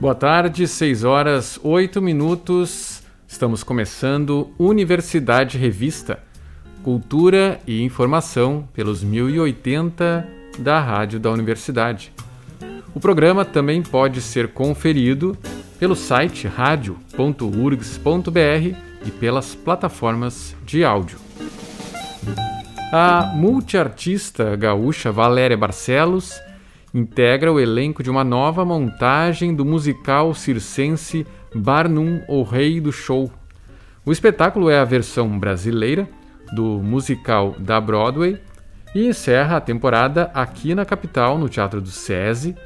Boa tarde, 6 horas 8 minutos. Estamos começando Universidade Revista, Cultura e Informação pelos 1080 da Rádio da Universidade. O programa também pode ser conferido pelo site radio.urgs.br e pelas plataformas de áudio. A multiartista gaúcha Valéria Barcelos integra o elenco de uma nova montagem do musical circense Barnum, o Rei do Show. O espetáculo é a versão brasileira do musical da Broadway e encerra a temporada aqui na capital, no Teatro do SESI,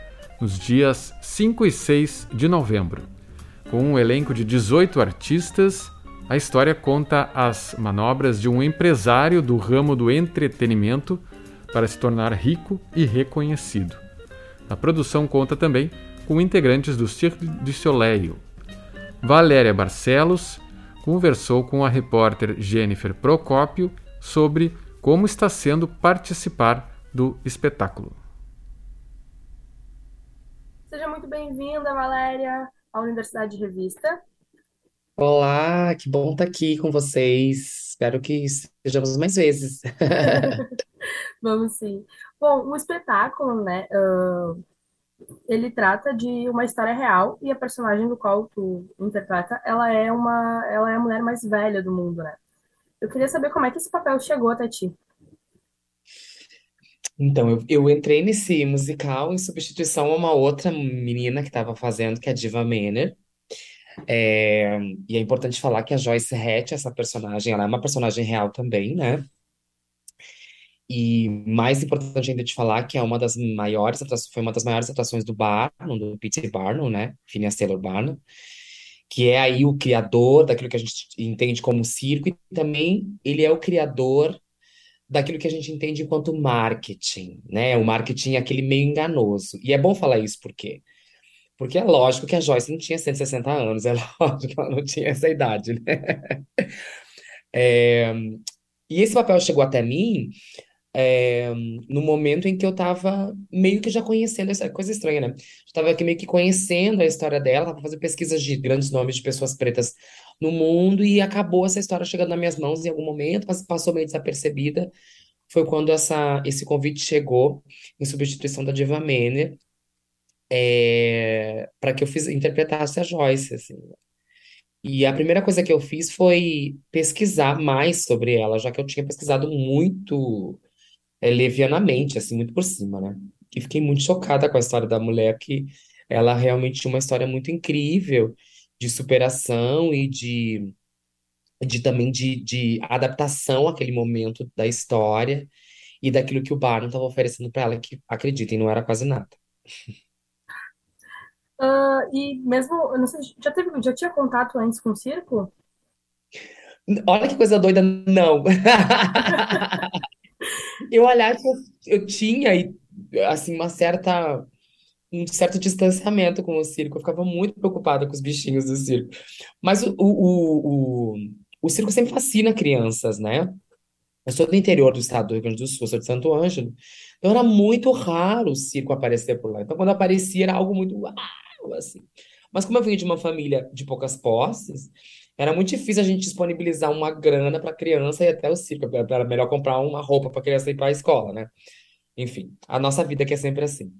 nos dias 5 e 6 de novembro. Com um elenco de 18 artistas, a história conta as manobras de um empresário do ramo do entretenimento para se tornar rico e reconhecido. A produção conta também com integrantes do Cirque du Soleil. Valéria Barcelos conversou com a repórter Jennifer Procópio sobre como está sendo participar do espetáculo. Seja muito bem-vinda, Valéria, à Universidade de Revista. Olá, que bom estar aqui com vocês. Espero que sejamos mais vezes. Vamos sim. Bom, o espetáculo, né, uh, ele trata de uma história real e a personagem do qual tu interpreta, ela é uma, ela é a mulher mais velha do mundo, né? Eu queria saber como é que esse papel chegou até ti. Então, eu, eu entrei nesse musical em substituição a uma outra menina que estava fazendo, que é a Diva Manor. É, e é importante falar que a Joyce Hatch, essa personagem, ela é uma personagem real também, né? E mais importante ainda de falar que é uma das maiores foi uma das maiores atrações do Barnum, do P.T. Barnum, né? Phineas Taylor Barnum, que é aí o criador daquilo que a gente entende como circo e também ele é o criador daquilo que a gente entende enquanto marketing, né? O marketing é aquele meio enganoso. E é bom falar isso por quê? Porque é lógico que a Joyce não tinha 160 anos, é lógico que ela não tinha essa idade, né? É, e esse papel chegou até mim é, no momento em que eu tava meio que já conhecendo essa coisa estranha, né? Estava aqui meio que conhecendo a história dela, tava fazendo pesquisas de grandes nomes de pessoas pretas no mundo e acabou essa história chegando nas minhas mãos em algum momento, mas passou meio desapercebida. Foi quando essa, esse convite chegou em substituição da Diva Manor, é, para que eu fiz, interpretasse a Joyce, assim. E a primeira coisa que eu fiz foi pesquisar mais sobre ela, já que eu tinha pesquisado muito é, levianamente, assim, muito por cima, né? E fiquei muito chocada com a história da mulher, que ela realmente tinha uma história muito incrível de superação e de, de também de, de adaptação àquele momento da história e daquilo que o Barnum estava oferecendo para ela, que, acreditem, não era quase nada. Uh, e mesmo, não sei, já teve, já tinha contato antes com o circo? Olha que coisa doida, não. Eu, aliás, eu, eu tinha, assim, uma certa, um certo distanciamento com o circo. Eu ficava muito preocupada com os bichinhos do circo. Mas o, o, o, o circo sempre fascina crianças, né? Eu sou do interior do estado do Rio Grande do Sul, sou de Santo Ângelo. Então era muito raro o circo aparecer por lá. Então quando aparecia era algo muito uau, assim. Mas como eu venho de uma família de poucas posses, era muito difícil a gente disponibilizar uma grana para criança e até o circo. Era melhor comprar uma roupa para criança ir para a escola, né? Enfim, a nossa vida que é sempre assim.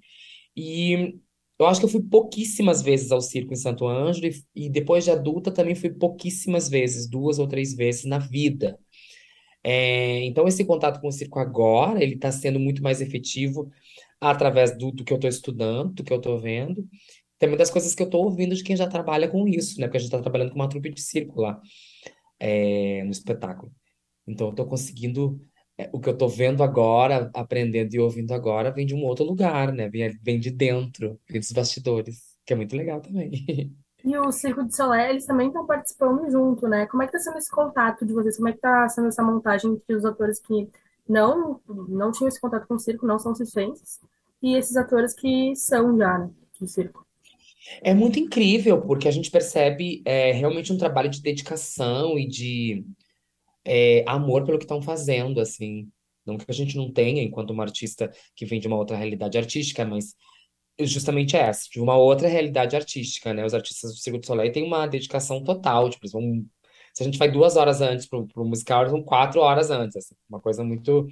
E eu acho que eu fui pouquíssimas vezes ao circo em Santo Ângelo e, e depois de adulta também fui pouquíssimas vezes, duas ou três vezes na vida. É, então esse contato com o circo agora, ele está sendo muito mais efetivo através do, do que eu estou estudando, do que eu estou vendo também das coisas que eu estou ouvindo de quem já trabalha com isso, né? Porque a gente está trabalhando com uma trupe de circo lá é, no espetáculo. Então eu estou conseguindo. É, o que eu estou vendo agora, aprendendo e ouvindo agora, vem de um outro lugar, né? Vem, vem de dentro, vem dos bastidores, que é muito legal também. E o Circo de Solé, eles também estão participando junto, né? Como é que está sendo esse contato de vocês? Como é que está sendo essa montagem entre os atores que não não tinham esse contato com o circo, não são circenses, e esses atores que são já, né, do circo? É muito incrível, porque a gente percebe é, realmente um trabalho de dedicação e de é, amor pelo que estão fazendo, assim. Não que a gente não tenha, enquanto uma artista que vem de uma outra realidade artística, mas justamente essa, de uma outra realidade artística, né? Os artistas do Circo du Soleil têm uma dedicação total, tipo, eles vão... Se a gente vai duas horas antes pro, pro musical, eles vão quatro horas antes, assim, uma coisa muito...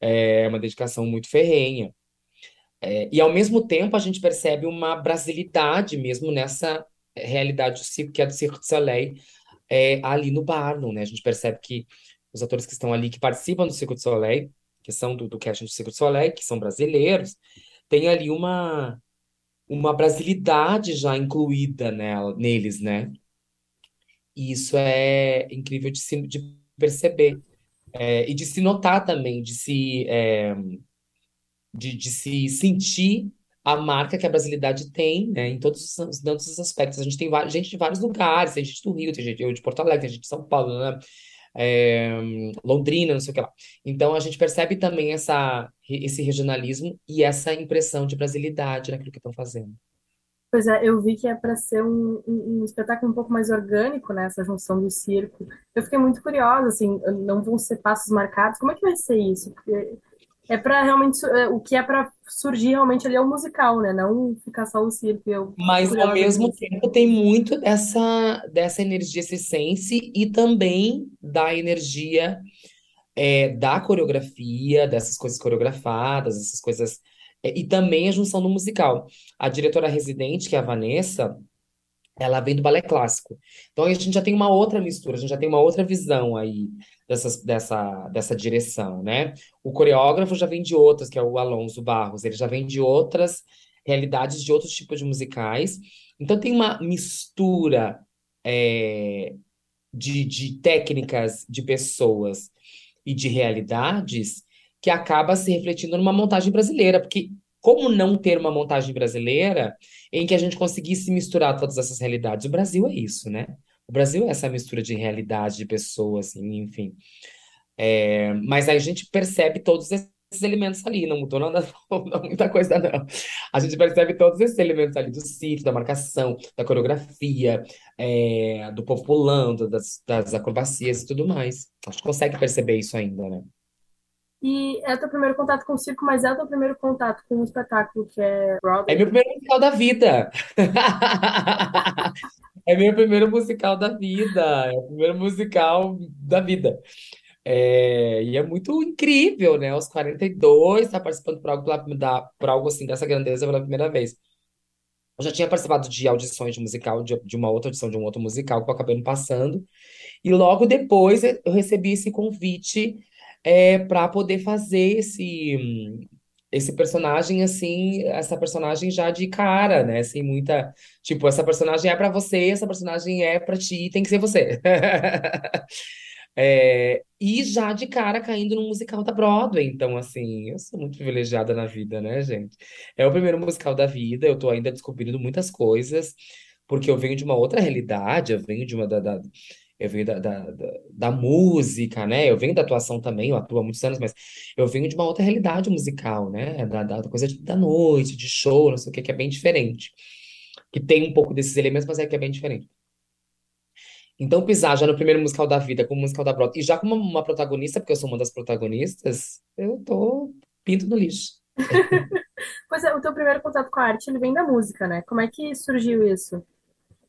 É uma dedicação muito ferrenha. É, e, ao mesmo tempo, a gente percebe uma brasilidade mesmo nessa realidade do circo, que é do Circo du Soleil, é, ali no Barnum, né? A gente percebe que os atores que estão ali, que participam do Circo du Soleil, que são do, do casting do Circo du Soleil, que são brasileiros, tem ali uma, uma brasilidade já incluída nela, neles, né? E isso é incrível de, se, de perceber. É, e de se notar também, de se, é, de, de se sentir a marca que a brasilidade tem, né, em todos os, todos os aspectos. A gente tem gente de vários lugares, tem gente do Rio, tem gente de Porto Alegre, tem gente de São Paulo, né? é, Londrina, não sei o que lá. Então a gente percebe também essa, esse regionalismo e essa impressão de brasilidade naquilo que estão fazendo. Pois é, eu vi que é para ser um, um, um, espetáculo um pouco mais orgânico, né, essa junção do circo. Eu fiquei muito curiosa, assim, não vão ser passos marcados, como é que vai ser isso? Porque é para realmente é, o que é para surgir realmente ali é o musical, né? Não ficar só o circo. Eu Mas ao mesmo tempo tem muito dessa dessa energia circense e também da energia é, da coreografia, dessas coisas coreografadas, essas coisas é, e também a junção do musical. A diretora residente, que é a Vanessa, ela vem do balé clássico. Então a gente já tem uma outra mistura, a gente já tem uma outra visão aí dessas, dessa, dessa direção, né? O coreógrafo já vem de outras, que é o Alonso Barros, ele já vem de outras realidades, de outros tipos de musicais. Então tem uma mistura é, de, de técnicas, de pessoas e de realidades que acaba se refletindo numa montagem brasileira, porque como não ter uma montagem brasileira em que a gente conseguisse misturar todas essas realidades? O Brasil é isso, né? O Brasil é essa mistura de realidade, de pessoas, assim, enfim. É, mas a gente percebe todos esses elementos ali, não mudou nada, não, muita coisa não. A gente percebe todos esses elementos ali do sítio, da marcação, da coreografia, é, do povo pulando, das, das acrobacias e tudo mais. A gente consegue perceber isso ainda, né? E é teu primeiro contato com o circo, mas é teu primeiro contato com o espetáculo, que é Broadway. É meu primeiro musical da vida. É meu primeiro musical da vida. É o primeiro musical da vida. É, e é muito incrível, né? Aos 42, estar tá participando por algo, da, por algo assim dessa grandeza pela primeira vez. Eu já tinha participado de audições de musical, de, de uma outra audição de um outro musical que eu acabei não passando. E logo depois eu recebi esse convite é, para poder fazer esse, esse personagem, assim, essa personagem já de cara, né? Assim, muita. Tipo, essa personagem é para você, essa personagem é para ti, tem que ser você. É, e já de cara caindo no musical da Broadway. Então, assim, eu sou muito privilegiada na vida, né, gente? É o primeiro musical da vida, eu tô ainda descobrindo muitas coisas, porque eu venho de uma outra realidade, eu venho de uma da, da eu venho da, da, da, da, música, né? Eu venho da atuação também, eu atuo há muitos anos, mas eu venho de uma outra realidade musical, né? Da, da coisa de, da noite, de show, não sei o que, que é bem diferente. Que tem um pouco desses elementos, mas é que é bem diferente. Então, pisar já no primeiro musical da vida, como musical da Broadway, e já como uma protagonista, porque eu sou uma das protagonistas, eu tô pinto no lixo. pois é, o teu primeiro contato com a arte, ele vem da música, né? Como é que surgiu isso?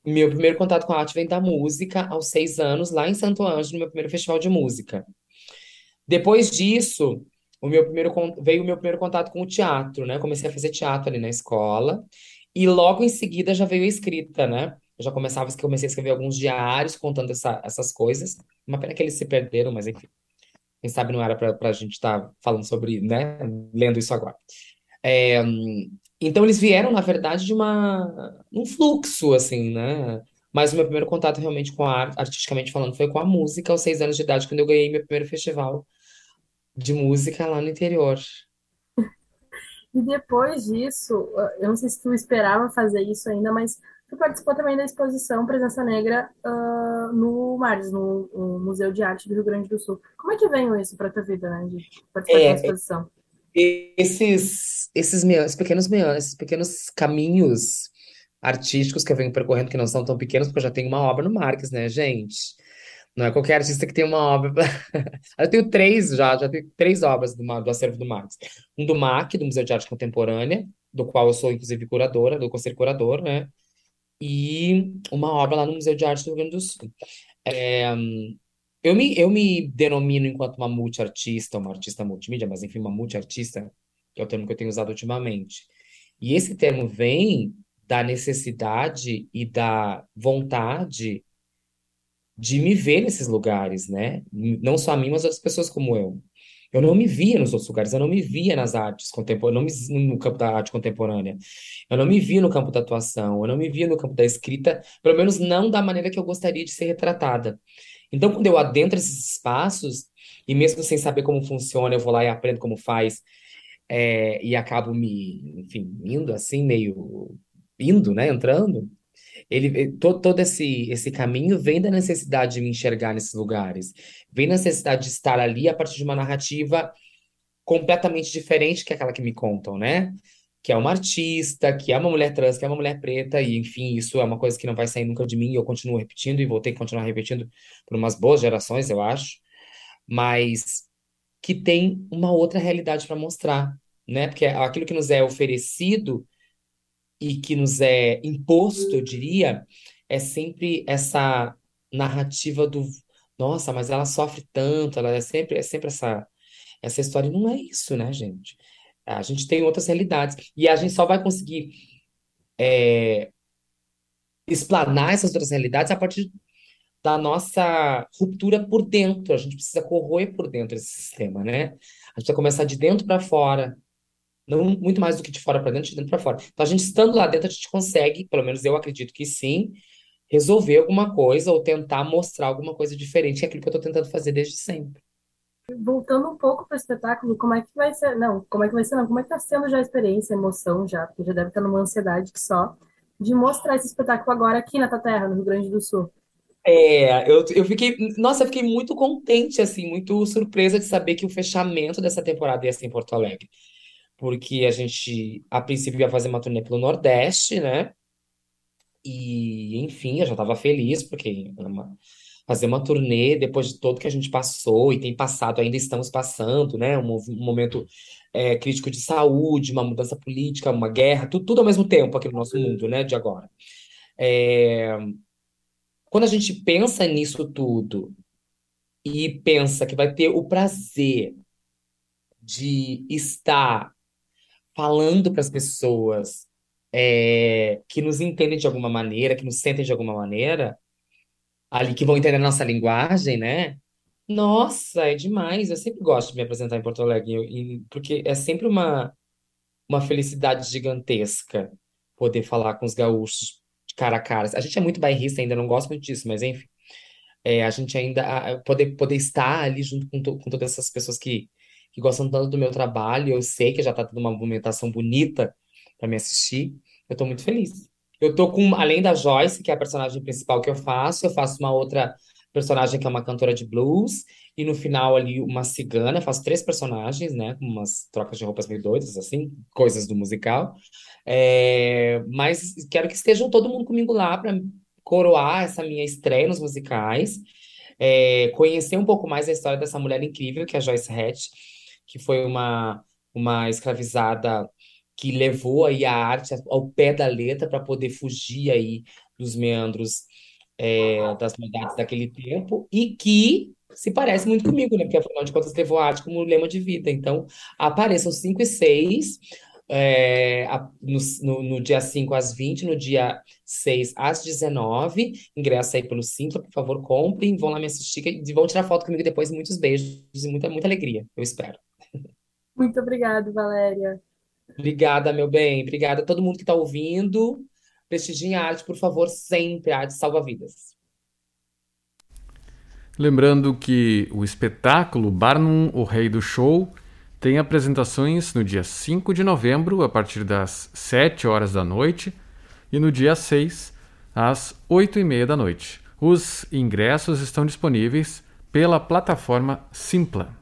Meu primeiro contato com a arte vem da música, aos seis anos, lá em Santo Ângelo, no meu primeiro festival de música. Depois disso, o meu primeiro, veio o meu primeiro contato com o teatro, né? Comecei a fazer teatro ali na escola. E logo em seguida já veio a escrita, né? Eu já começava, comecei a escrever alguns diários contando essa, essas coisas. Uma pena que eles se perderam, mas enfim. Quem sabe não era para a gente estar tá falando sobre, né? Lendo isso agora. É, então eles vieram, na verdade, de uma um fluxo, assim, né? Mas o meu primeiro contato realmente com a arte, artisticamente falando, foi com a música aos seis anos de idade, quando eu ganhei meu primeiro festival de música lá no interior. E depois disso, eu não sei se tu esperava fazer isso ainda, mas tu participou também da exposição Presença Negra uh, no MARS, no, no, Museu de Arte do Rio Grande do Sul. Como é que veio isso para tua vida, né, de participar é, da exposição? Esses, esses, esses pequenos esses pequenos caminhos artísticos que eu venho percorrendo, que não são tão pequenos, porque eu já tenho uma obra no Marques, né, gente? Não é qualquer artista que tem uma obra. eu tenho três já, já tenho três obras do, do acervo do Marques. Um do MAC, do Museu de Arte Contemporânea, do qual eu sou, inclusive, curadora, do conselho curador, né? E uma obra lá no Museu de Arte do Rio Grande do Sul. É, eu me, eu me denomino enquanto uma multiartista, uma artista multimídia, mas enfim, uma multiartista, que é o termo que eu tenho usado ultimamente. E esse termo vem da necessidade e da vontade de me ver nesses lugares, né? Não só a mim, mas outras pessoas como eu. Eu não me via nos outros lugares, eu não me via nas artes contemporâneas, no campo da arte contemporânea. Eu não me via no campo da atuação, eu não me via no campo da escrita, pelo menos não da maneira que eu gostaria de ser retratada. Então, quando eu adentro esses espaços, e mesmo sem saber como funciona, eu vou lá e aprendo como faz, é, e acabo me, enfim, indo assim, meio indo, né, entrando, ele todo, todo esse, esse caminho vem da necessidade de me enxergar nesses lugares, vem da necessidade de estar ali a partir de uma narrativa completamente diferente que aquela que me contam, né? Que é uma artista, que é uma mulher trans, que é uma mulher preta, e enfim, isso é uma coisa que não vai sair nunca de mim, e eu continuo repetindo e vou ter que continuar repetindo por umas boas gerações, eu acho, mas que tem uma outra realidade para mostrar, né? Porque aquilo que nos é oferecido e que nos é imposto, eu diria, é sempre essa narrativa do nossa, mas ela sofre tanto, ela é sempre, é sempre essa, essa história. Não é isso, né, gente? A gente tem outras realidades. E a gente só vai conseguir é, explanar essas outras realidades a partir da nossa ruptura por dentro. A gente precisa corroer por dentro esse sistema, né? A gente precisa começar de dentro para fora. Não muito mais do que de fora para dentro, de dentro para fora. Então, a gente estando lá dentro, a gente consegue, pelo menos eu acredito que sim, resolver alguma coisa ou tentar mostrar alguma coisa diferente, que é aquilo que eu estou tentando fazer desde sempre. Voltando um pouco para o espetáculo, como é que vai ser? Não, como é que vai ser? Não, como é que está sendo já a experiência, a emoção já? Porque já deve estar numa ansiedade que só de mostrar esse espetáculo agora aqui na tua terra, no Rio Grande do Sul. É, eu, eu fiquei, nossa, eu fiquei muito contente, assim, muito surpresa de saber que o fechamento dessa temporada ia ser em Porto Alegre porque a gente, a princípio, ia fazer uma turnê pelo Nordeste, né? E, enfim, eu já estava feliz, porque uma, fazer uma turnê depois de tudo que a gente passou e tem passado, ainda estamos passando, né? Um, um momento é, crítico de saúde, uma mudança política, uma guerra, tudo, tudo ao mesmo tempo aqui no nosso mundo, né? De agora. É, quando a gente pensa nisso tudo e pensa que vai ter o prazer de estar falando para as pessoas é, que nos entendem de alguma maneira, que nos sentem de alguma maneira, ali que vão entender a nossa linguagem, né? Nossa, é demais. Eu sempre gosto de me apresentar em Porto Alegre, porque é sempre uma, uma felicidade gigantesca poder falar com os gaúchos de cara a cara. A gente é muito bairrista ainda, não gosto muito disso, mas enfim. É, a gente ainda poder, poder estar ali junto com, to, com todas essas pessoas que, que gostam tanto do meu trabalho. Eu sei que já está tendo uma movimentação bonita para me assistir. Eu estou muito feliz. Eu tô com, além da Joyce, que é a personagem principal que eu faço, eu faço uma outra personagem que é uma cantora de blues, e no final ali uma cigana, eu faço três personagens, né, com umas trocas de roupas meio doidas, assim, coisas do musical. É, mas quero que estejam todo mundo comigo lá para coroar essa minha estreia nos musicais, é, conhecer um pouco mais a história dessa mulher incrível que é a Joyce Hatch, que foi uma, uma escravizada que levou aí a arte ao pé da letra para poder fugir aí dos meandros é, das modalidades daquele tempo e que se parece muito comigo, né? Porque afinal de contas levou a arte como lema de vida. Então, apareçam 5 e 6, é, no, no, no, dia 5 às 20, no dia 6 às 19. Ingresso aí pelo Simpla, por favor, comprem, vão lá me assistir e vão tirar foto comigo depois. Muitos beijos e muita, muita alegria, eu espero. Muito obrigada, Valéria. Obrigada, meu bem. Obrigada a todo mundo que está ouvindo. Prestigiem arte, por favor, sempre. Arte salva vidas. Lembrando que o espetáculo Barnum, o Rei do Show, tem apresentações no dia 5 de novembro, a partir das 7 horas da noite, e no dia 6, às 8 e meia da noite. Os ingressos estão disponíveis pela plataforma Simpla.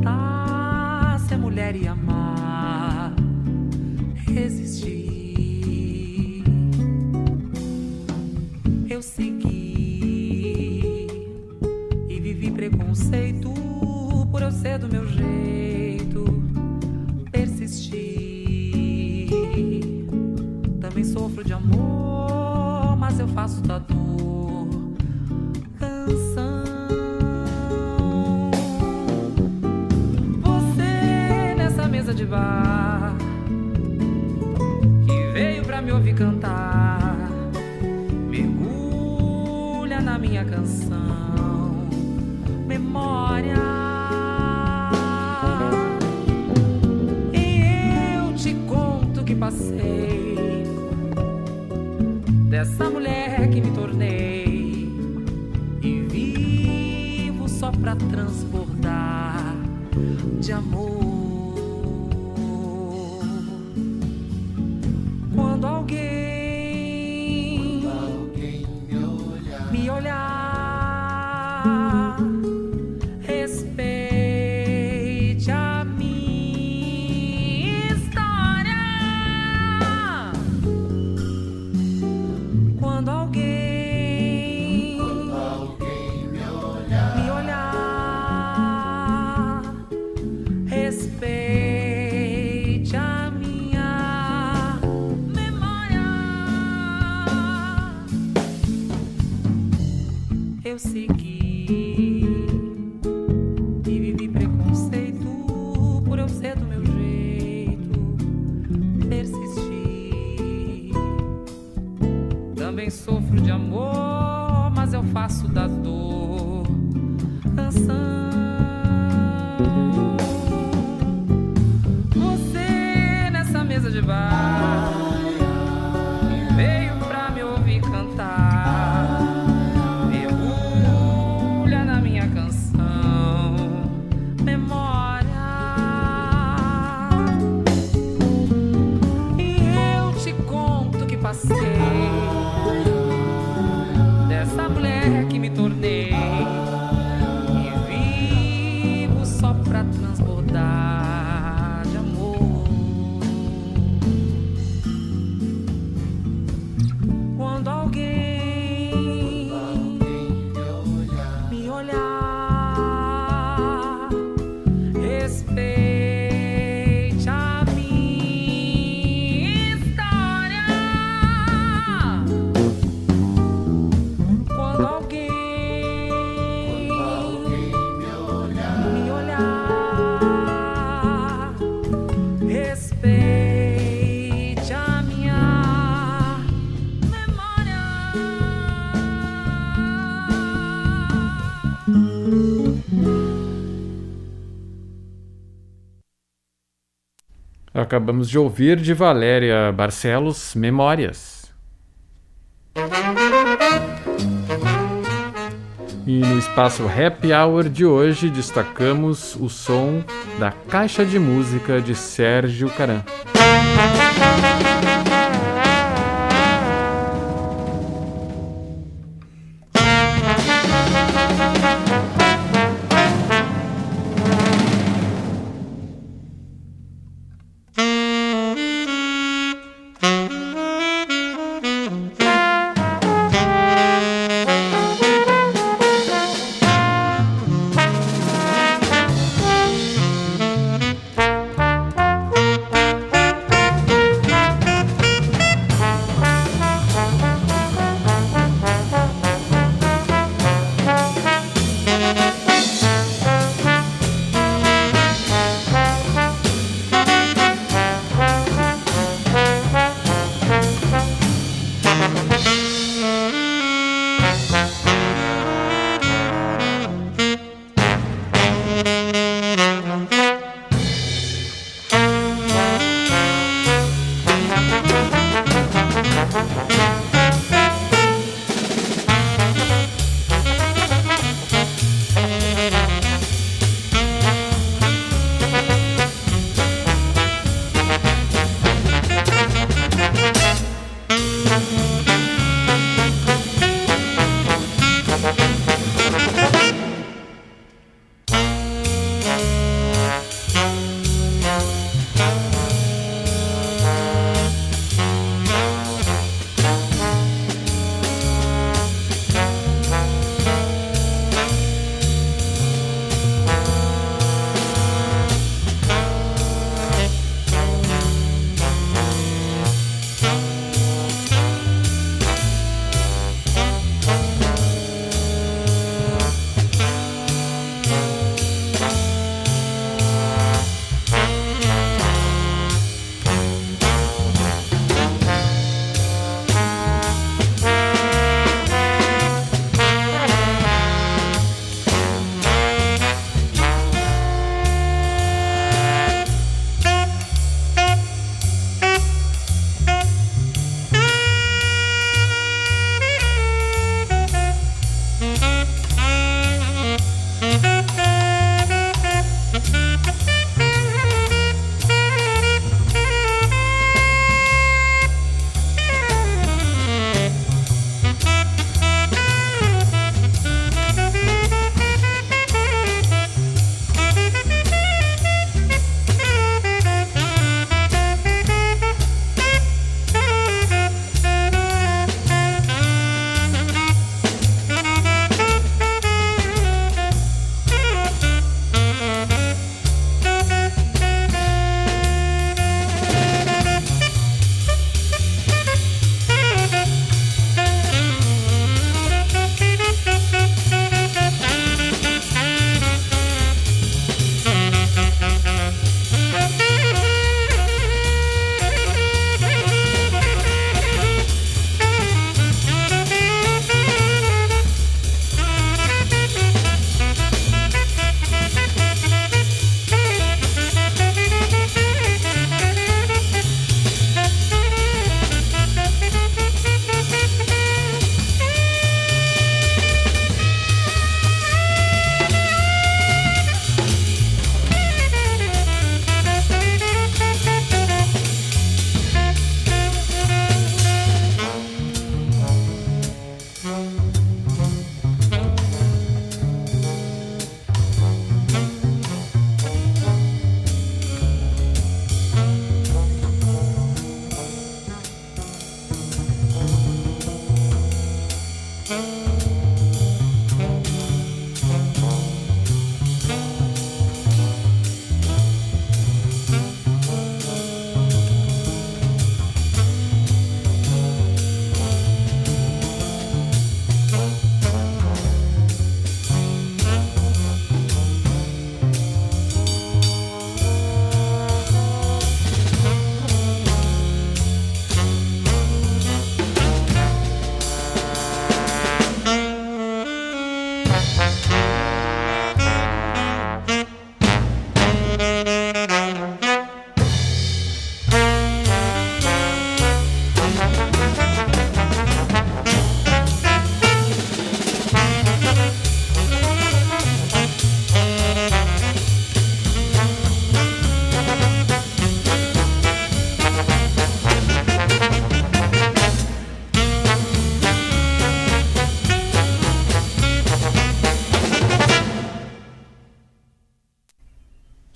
Cantar, ser mulher e amar, resistir. Eu segui e vivi preconceito por eu ser do meu jeito, persistir. Também sofro de amor, mas eu faço da dor que veio pra me ouvir cantar, mergulha na minha canção, memória. E eu te conto que passei dessa mulher que me tornei e vivo só pra transbordar de amor. Acabamos de ouvir de Valéria Barcelos Memórias. E no espaço Happy Hour de hoje destacamos o som da Caixa de Música de Sérgio Caran.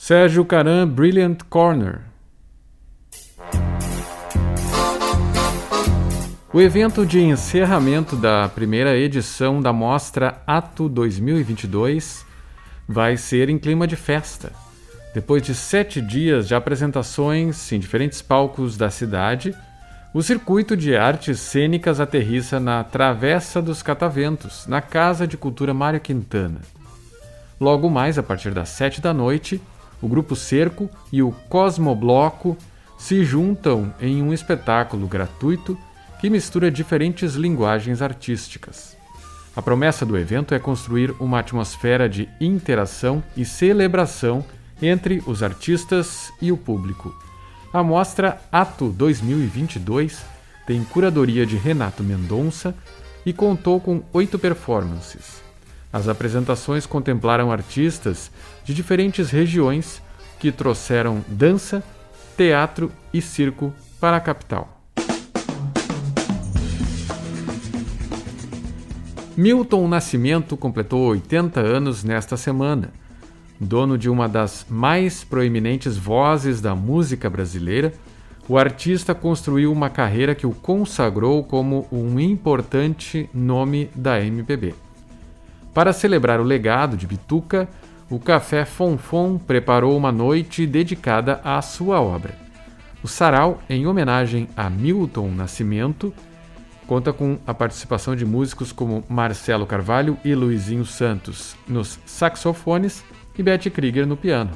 Sérgio Caran Brilliant Corner. O evento de encerramento da primeira edição da mostra Ato 2022 vai ser em clima de festa. Depois de sete dias de apresentações em diferentes palcos da cidade, o circuito de artes cênicas aterrissa na Travessa dos Cataventos, na Casa de Cultura Mário Quintana. Logo mais, a partir das sete da noite, o Grupo Cerco e o Cosmobloco se juntam em um espetáculo gratuito que mistura diferentes linguagens artísticas. A promessa do evento é construir uma atmosfera de interação e celebração entre os artistas e o público. A mostra Ato 2022 tem curadoria de Renato Mendonça e contou com oito performances. As apresentações contemplaram artistas de diferentes regiões que trouxeram dança, teatro e circo para a capital. Milton Nascimento completou 80 anos nesta semana. Dono de uma das mais proeminentes vozes da música brasileira, o artista construiu uma carreira que o consagrou como um importante nome da MPB. Para celebrar o legado de Bituca, o Café Fonfon preparou uma noite dedicada à sua obra. O sarau, em homenagem a Milton Nascimento, conta com a participação de músicos como Marcelo Carvalho e Luizinho Santos nos saxofones e Betty Krieger no piano.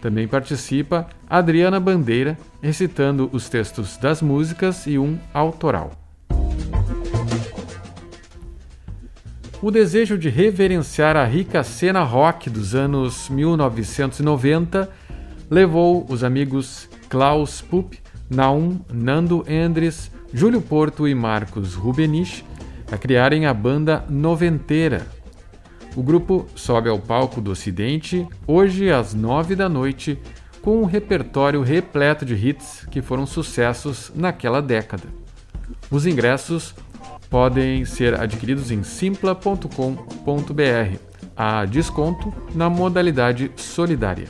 Também participa Adriana Bandeira recitando os textos das músicas e um autoral. O desejo de reverenciar a rica cena rock dos anos 1990 levou os amigos Klaus Pupp, Naum, Nando Endres, Júlio Porto e Marcos Rubenich a criarem a banda Noventeira. O grupo sobe ao palco do Ocidente hoje às nove da noite com um repertório repleto de hits que foram sucessos naquela década. Os ingressos podem ser adquiridos em simpla.com.br. Há desconto na modalidade solidária.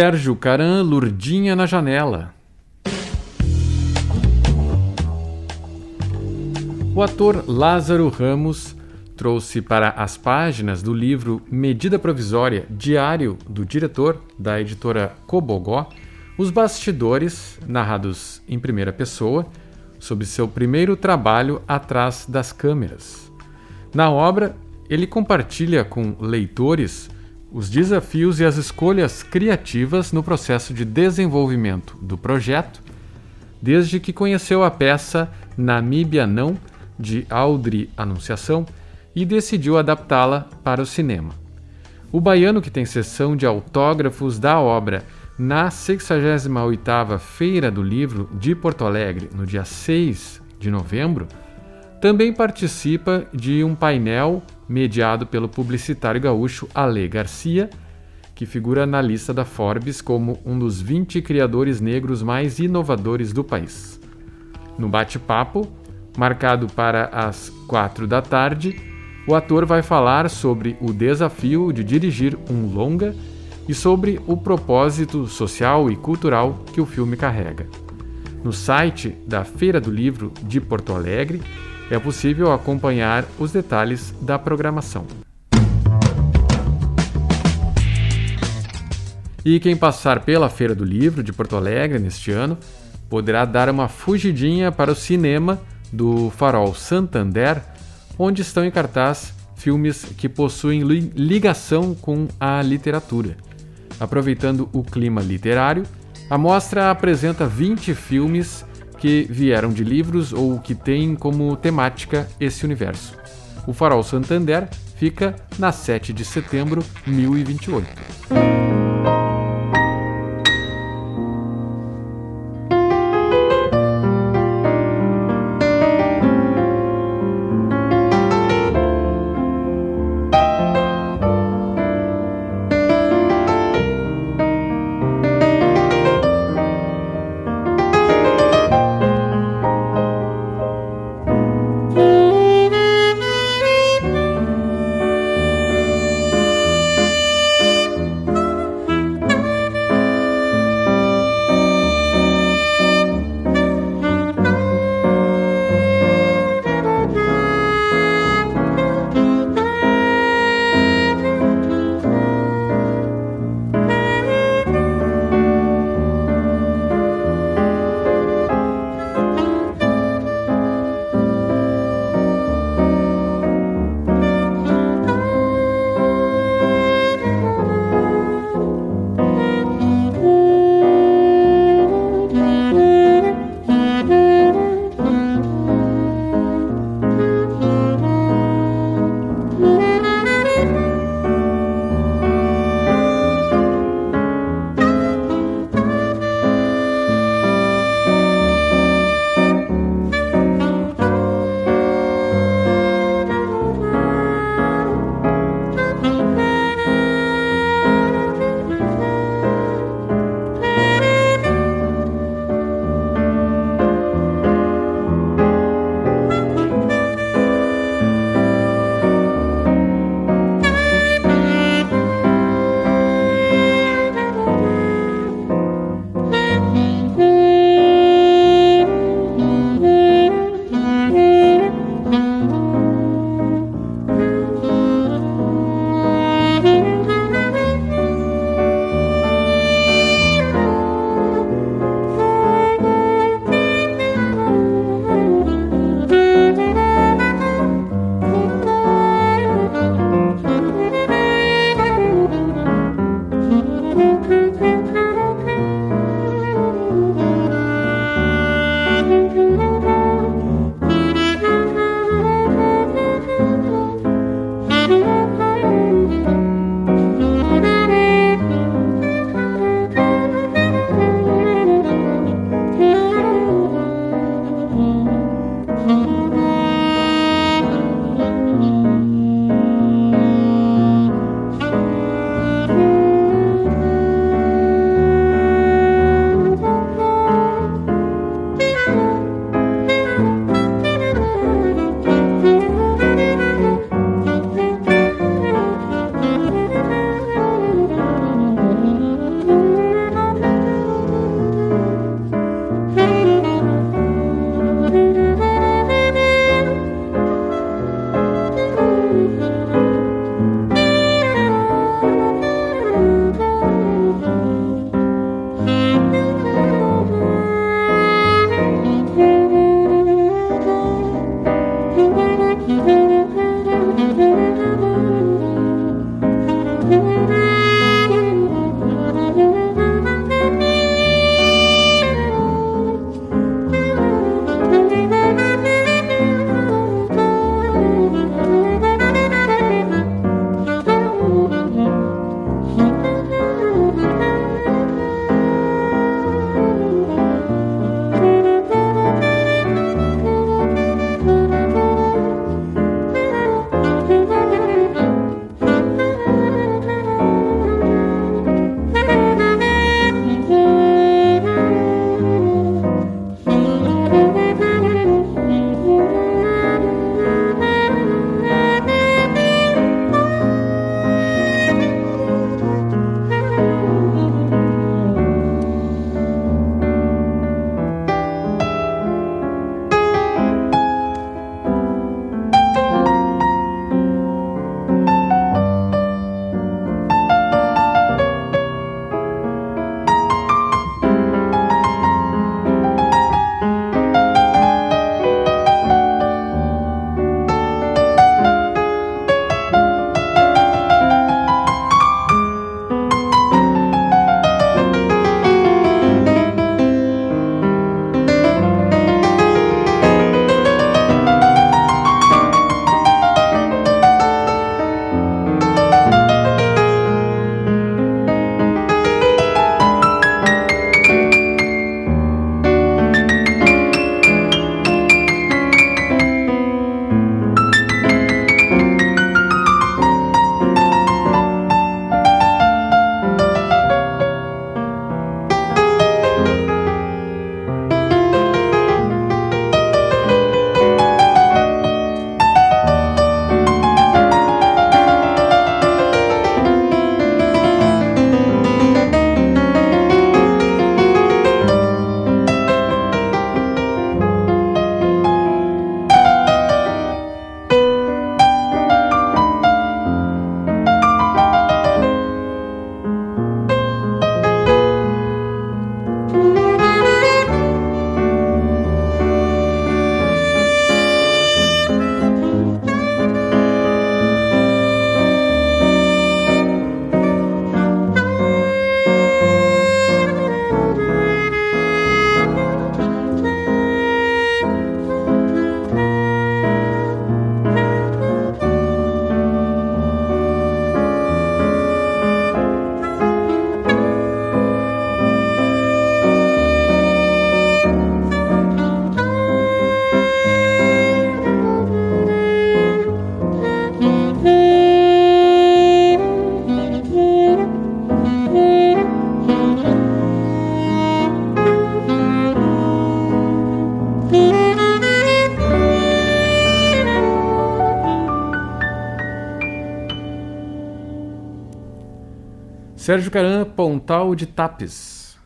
Sérgio Caran, Lurdinha na Janela. O ator Lázaro Ramos trouxe para as páginas do livro Medida Provisória Diário do Diretor, da editora Cobogó, os bastidores, narrados em primeira pessoa, sobre seu primeiro trabalho atrás das câmeras. Na obra, ele compartilha com leitores os desafios e as escolhas criativas no processo de desenvolvimento do projeto, desde que conheceu a peça Namíbia Não, de Audrey Anunciação, e decidiu adaptá-la para o cinema. O baiano, que tem sessão de autógrafos da obra na 68ª Feira do Livro de Porto Alegre, no dia 6 de novembro, também participa de um painel mediado pelo publicitário gaúcho Ale Garcia, que figura na lista da Forbes como um dos 20 criadores negros mais inovadores do país. No bate-papo, marcado para as quatro da tarde, o ator vai falar sobre o desafio de dirigir um longa e sobre o propósito social e cultural que o filme carrega. No site da Feira do Livro de Porto Alegre, é possível acompanhar os detalhes da programação. E quem passar pela Feira do Livro de Porto Alegre neste ano poderá dar uma fugidinha para o cinema do Farol Santander, onde estão em cartaz filmes que possuem ligação com a literatura. Aproveitando o clima literário, a mostra apresenta 20 filmes que vieram de livros ou que têm como temática esse universo. O Farol Santander fica na 7 de setembro de 1028. Sérgio Caran, Pontal de Tapes.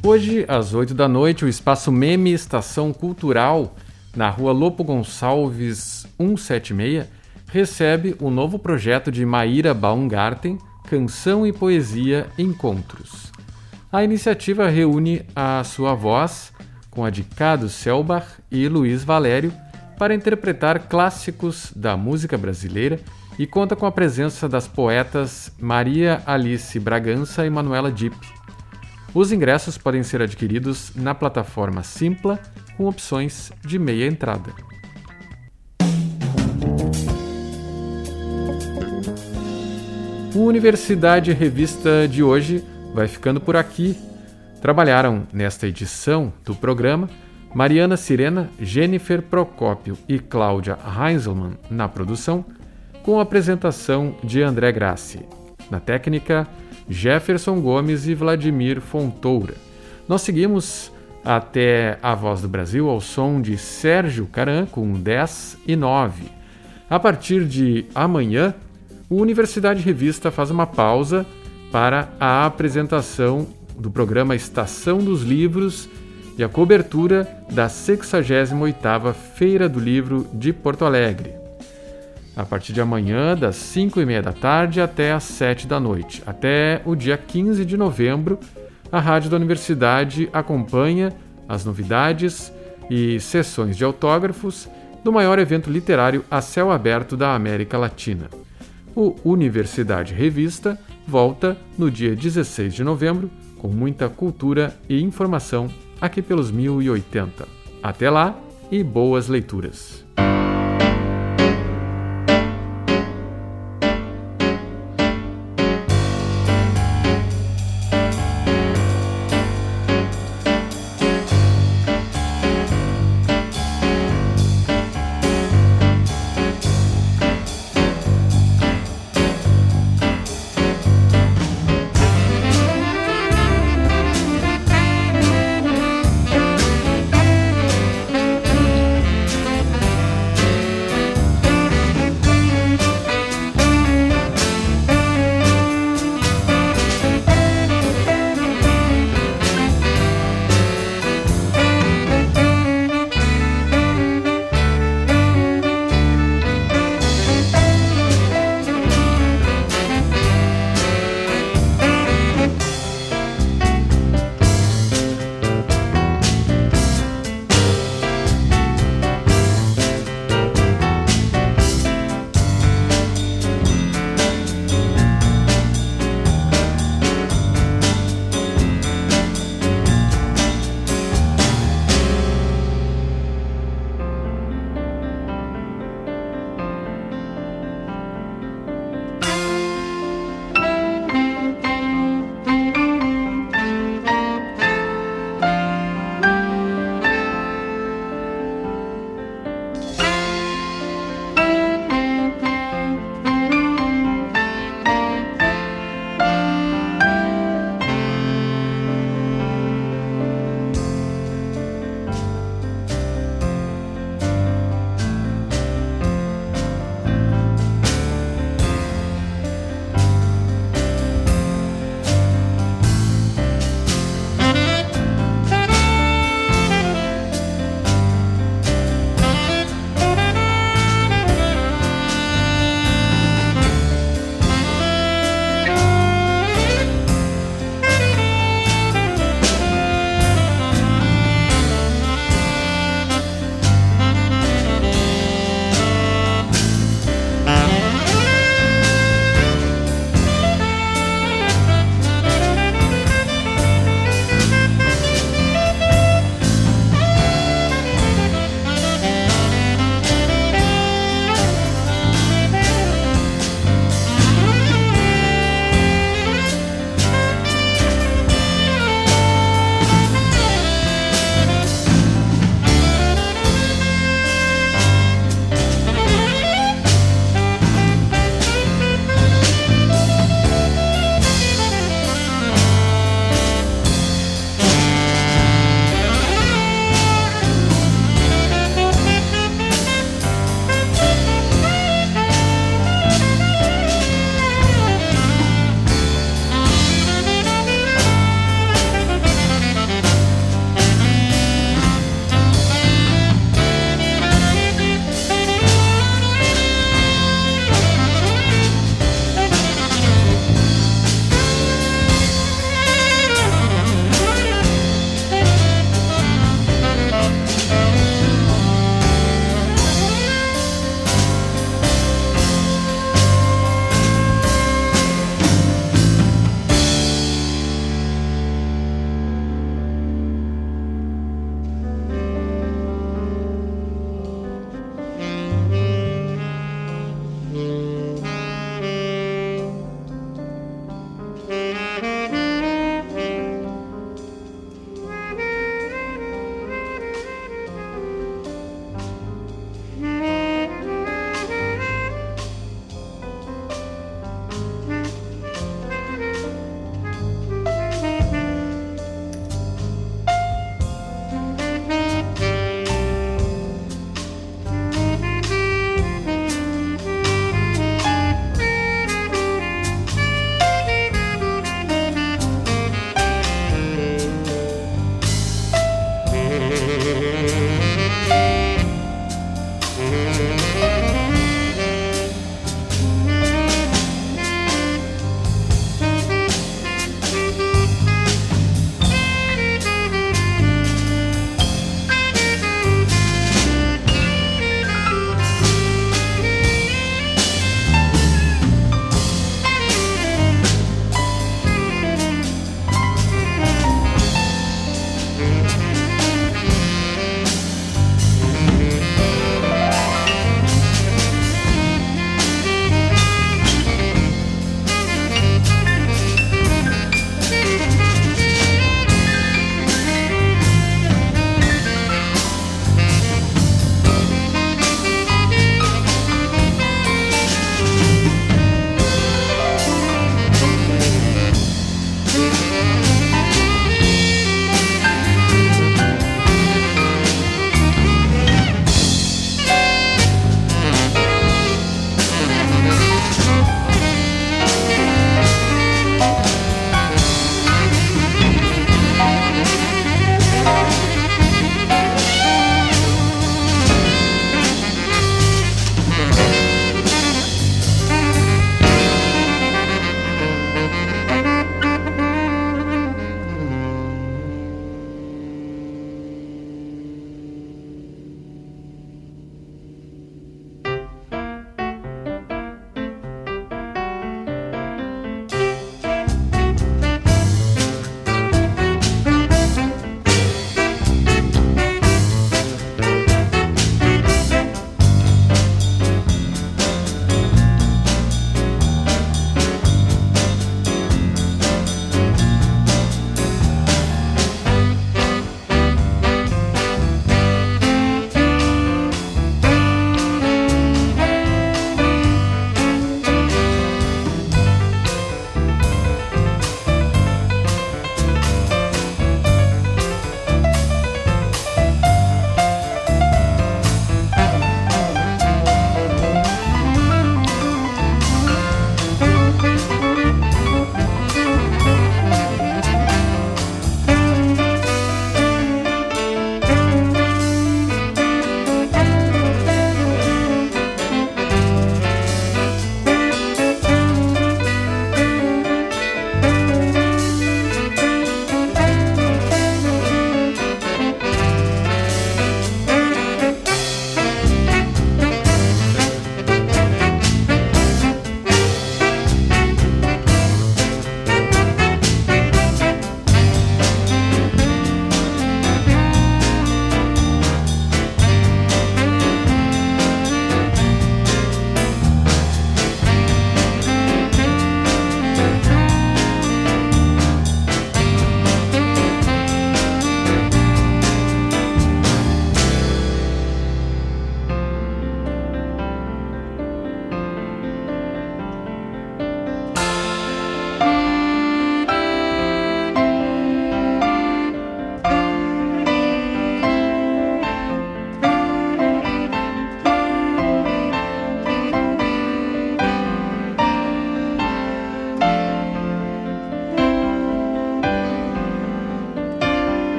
Hoje, às 8 da noite, o Espaço Meme Estação Cultural, na rua Lopo Gonçalves 176, recebe o novo projeto de Maíra Baumgarten, Canção e Poesia Encontros. A iniciativa reúne a sua voz com a de Cado Selbach e Luiz Valério para interpretar clássicos da música brasileira e conta com a presença das poetas Maria Alice Bragança e Manuela Dipp. Os ingressos podem ser adquiridos na plataforma Simpla com opções de meia entrada. O Universidade Revista de hoje vai ficando por aqui. Trabalharam nesta edição do programa Mariana Sirena, Jennifer Procópio e Cláudia Heinzelmann na produção, com a apresentação de André Grassi. Na técnica, Jefferson Gomes e Vladimir Fontoura. Nós seguimos até a Voz do Brasil ao som de Sérgio Caran com 10 e 9. A partir de amanhã, o Universidade Revista faz uma pausa para a apresentação do programa Estação dos Livros e a cobertura da 68ª Feira do Livro de Porto Alegre. A partir de amanhã, das 5 e meia da tarde até às 7 da noite. Até o dia 15 de novembro, a Rádio da Universidade acompanha as novidades e sessões de autógrafos do maior evento literário a céu aberto da América Latina. O Universidade Revista volta no dia 16 de novembro com muita cultura e informação aqui pelos 1080. Até lá e boas leituras!